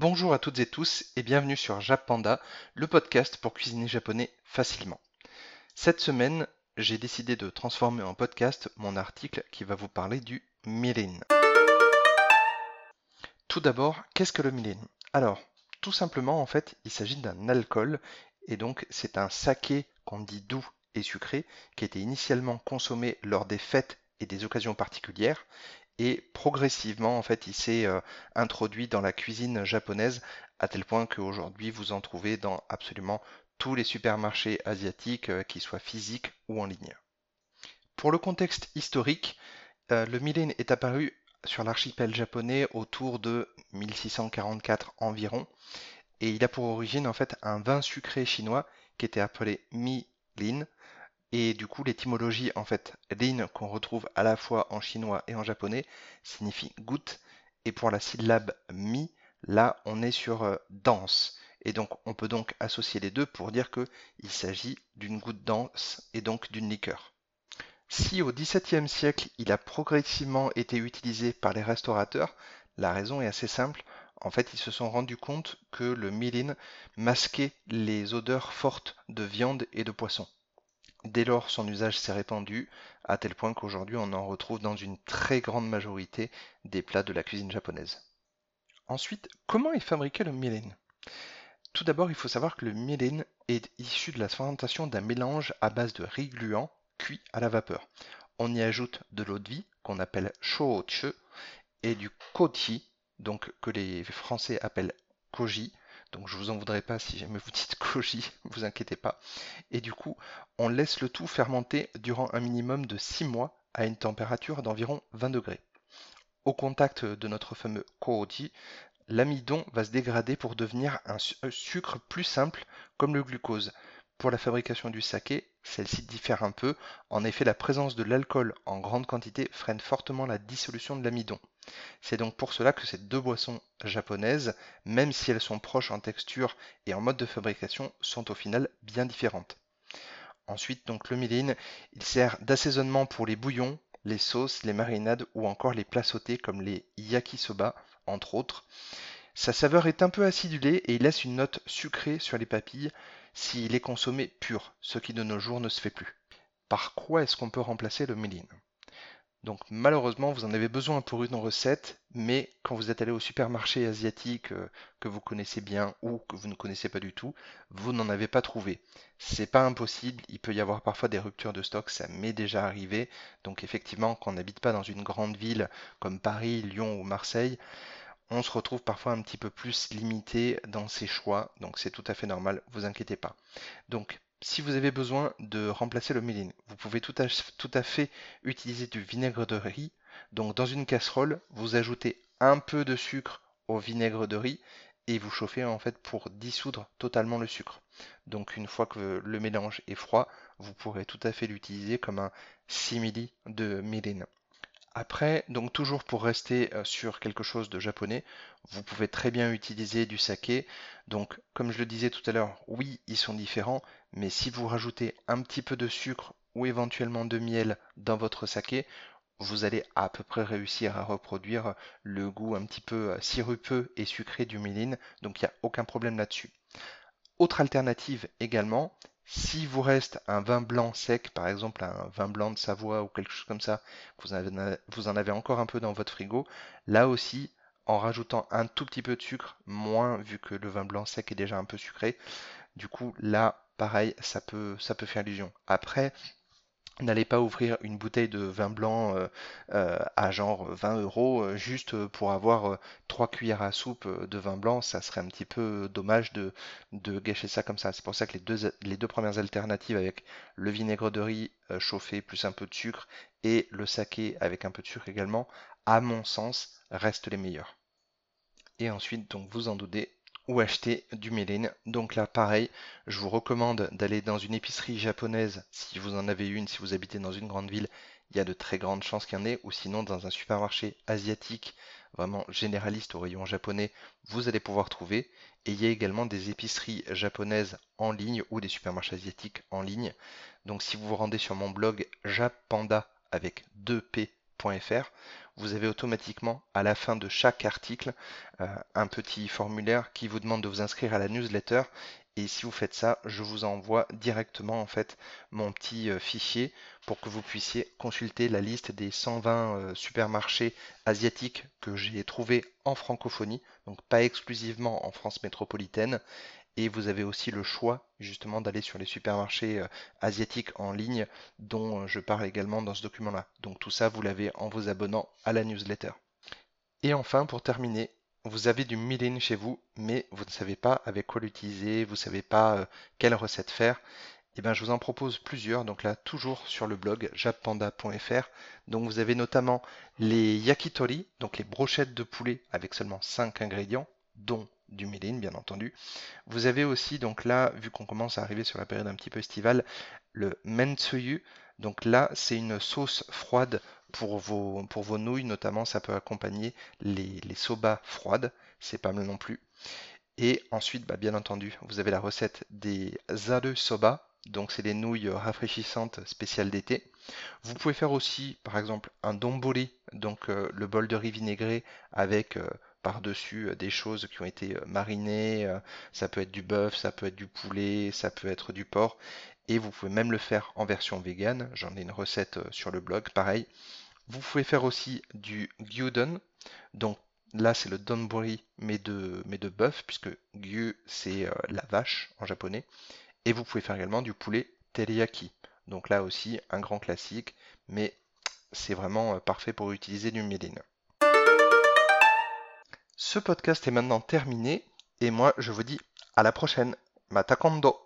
Bonjour à toutes et tous et bienvenue sur Japanda, le podcast pour cuisiner japonais facilement. Cette semaine, j'ai décidé de transformer en podcast mon article qui va vous parler du mirin. Tout d'abord, qu'est-ce que le mirin Alors, tout simplement, en fait, il s'agit d'un alcool et donc c'est un saké qu'on dit doux et sucré qui était initialement consommé lors des fêtes et des occasions particulières et progressivement en fait il s'est euh, introduit dans la cuisine japonaise à tel point qu'aujourd'hui vous en trouvez dans absolument tous les supermarchés asiatiques, euh, qu'ils soient physiques ou en ligne. Pour le contexte historique, euh, le milin est apparu sur l'archipel japonais autour de 1644 environ, et il a pour origine en fait un vin sucré chinois qui était appelé mi-lin, et du coup, l'étymologie, en fait, lin qu'on retrouve à la fois en chinois et en japonais signifie goutte. Et pour la syllabe mi, là, on est sur euh, danse. Et donc, on peut donc associer les deux pour dire qu'il s'agit d'une goutte dense et donc d'une liqueur. Si au XVIIe siècle, il a progressivement été utilisé par les restaurateurs, la raison est assez simple. En fait, ils se sont rendus compte que le milin masquait les odeurs fortes de viande et de poisson. Dès lors, son usage s'est répandu, à tel point qu'aujourd'hui on en retrouve dans une très grande majorité des plats de la cuisine japonaise. Ensuite, comment est fabriqué le mirin Tout d'abord, il faut savoir que le mirin est issu de la fermentation d'un mélange à base de riz gluant cuit à la vapeur. On y ajoute de l'eau de vie, qu'on appelle shochu, et du kochi, donc que les Français appellent koji, donc je vous en voudrais pas si jamais vous dites koji, vous inquiétez pas. Et du coup, on laisse le tout fermenter durant un minimum de 6 mois à une température d'environ 20 degrés. Au contact de notre fameux koji, l'amidon va se dégrader pour devenir un sucre plus simple comme le glucose. Pour la fabrication du saké, celle-ci diffère un peu. En effet, la présence de l'alcool en grande quantité freine fortement la dissolution de l'amidon. C'est donc pour cela que ces deux boissons japonaises, même si elles sont proches en texture et en mode de fabrication, sont au final bien différentes. Ensuite, donc le mirin, il sert d'assaisonnement pour les bouillons, les sauces, les marinades ou encore les plats sautés comme les yakisoba, entre autres. Sa saveur est un peu acidulée et il laisse une note sucrée sur les papilles s'il est consommé pur, ce qui de nos jours ne se fait plus. Par quoi est-ce qu'on peut remplacer le mirin donc malheureusement, vous en avez besoin pour une recette, mais quand vous êtes allé au supermarché asiatique euh, que vous connaissez bien ou que vous ne connaissez pas du tout, vous n'en avez pas trouvé. C'est pas impossible, il peut y avoir parfois des ruptures de stock, ça m'est déjà arrivé. Donc effectivement, quand on n'habite pas dans une grande ville comme Paris, Lyon ou Marseille, on se retrouve parfois un petit peu plus limité dans ses choix, donc c'est tout à fait normal, vous inquiétez pas. Donc si vous avez besoin de remplacer le mirin, vous pouvez tout à, fait utiliser du vinaigre de riz. Donc dans une casserole, vous ajoutez un peu de sucre au vinaigre de riz et vous chauffez en fait pour dissoudre totalement le sucre. Donc une fois que le mélange est froid, vous pourrez tout à fait l'utiliser comme un simili de mirin. Après, donc toujours pour rester euh, sur quelque chose de japonais, vous pouvez très bien utiliser du saké. Donc comme je le disais tout à l'heure, oui, ils sont différents, mais si vous rajoutez un petit peu de sucre ou éventuellement de miel dans votre saké, vous allez à peu près réussir à reproduire le goût un petit peu euh, sirupeux et sucré du mirin, donc il n'y a aucun problème là-dessus. Autre alternative également, si vous reste un vin blanc sec, par exemple un vin blanc de Savoie ou quelque chose comme ça, vous, en avez encore un peu dans votre frigo, là aussi, en rajoutant un tout petit peu de sucre, moins vu que le vin blanc sec est déjà un peu sucré, du coup là, pareil, ça peut, ça peut faire illusion. Après, N'allez pas ouvrir une bouteille de vin blanc euh, euh, à genre 20 euros euh, juste pour avoir trois cuillères à soupe de vin blanc. Ça serait un petit peu dommage de, gâcher ça comme ça. C'est pour ça que les deux, les deux premières alternatives avec le vinaigre de riz chauffé plus un peu de sucre et le saké avec un peu de sucre également, à mon sens, restent les meilleurs. Et ensuite, donc vous en doutez, ou acheter du mélène. Donc là, pareil, je vous recommande d'aller dans une épicerie japonaise si vous en avez une, si vous habitez dans une grande ville, il y a de très grandes chances qu'il y en ait, ou sinon dans un supermarché asiatique, vraiment généraliste au rayon japonais, vous allez pouvoir trouver. Et il y a également des épiceries japonaises en ligne ou des supermarchés asiatiques en ligne. Donc si vous vous rendez sur mon blog japanda avec 2p.fr, vous avez automatiquement à la fin de chaque article euh, un petit formulaire qui vous demande de vous inscrire à la newsletter. Et si vous faites ça, je vous envoie directement en fait mon petit euh, fichier pour que vous puissiez consulter la liste des 120 euh, supermarchés asiatiques que j'ai trouvés en francophonie, donc pas exclusivement en France métropolitaine, et vous avez aussi le choix justement d'aller sur les supermarchés euh, asiatiques en ligne dont euh, je parle également dans ce document-là. Donc tout ça, vous l'avez en vous abonnant à la newsletter. Et enfin, pour terminer, vous avez du milling chez vous, mais vous ne savez pas avec quoi l'utiliser, vous ne savez pas euh, quelle recette faire. Eh bien, je vous en propose plusieurs, donc là, toujours sur le blog jappanda.fr. Donc, vous avez notamment les yakitori, donc les brochettes de poulet avec seulement 5 ingrédients, dont du Méline, bien entendu. Vous avez aussi, donc là, vu qu'on commence à arriver sur la période un petit peu estivale, le mentsuyu. Donc là, c'est une sauce froide pour vos, pour vos nouilles, notamment, ça peut accompagner les, les soba froides, c'est pas mal non plus. Et ensuite, bah, bien entendu, vous avez la recette des zaru soba, donc c'est des nouilles rafraîchissantes spéciales d'été. Vous pouvez faire aussi, par exemple, un donbori, donc euh, le bol de riz vinaigré avec euh, par-dessus euh, des choses qui ont été euh, marinées. Euh, ça peut être du bœuf, ça peut être du poulet, ça peut être du porc. Et vous pouvez même le faire en version vegan. J'en ai une recette sur le blog, pareil. Vous pouvez faire aussi du gyudon. Donc là, c'est le donburi, mais de, mais de bœuf, puisque gyu, c'est la vache en japonais. Et vous pouvez faire également du poulet teriyaki. Donc là aussi, un grand classique, mais c'est vraiment parfait pour utiliser du méline. Ce podcast est maintenant terminé et moi je vous dis à la prochaine. Matakondo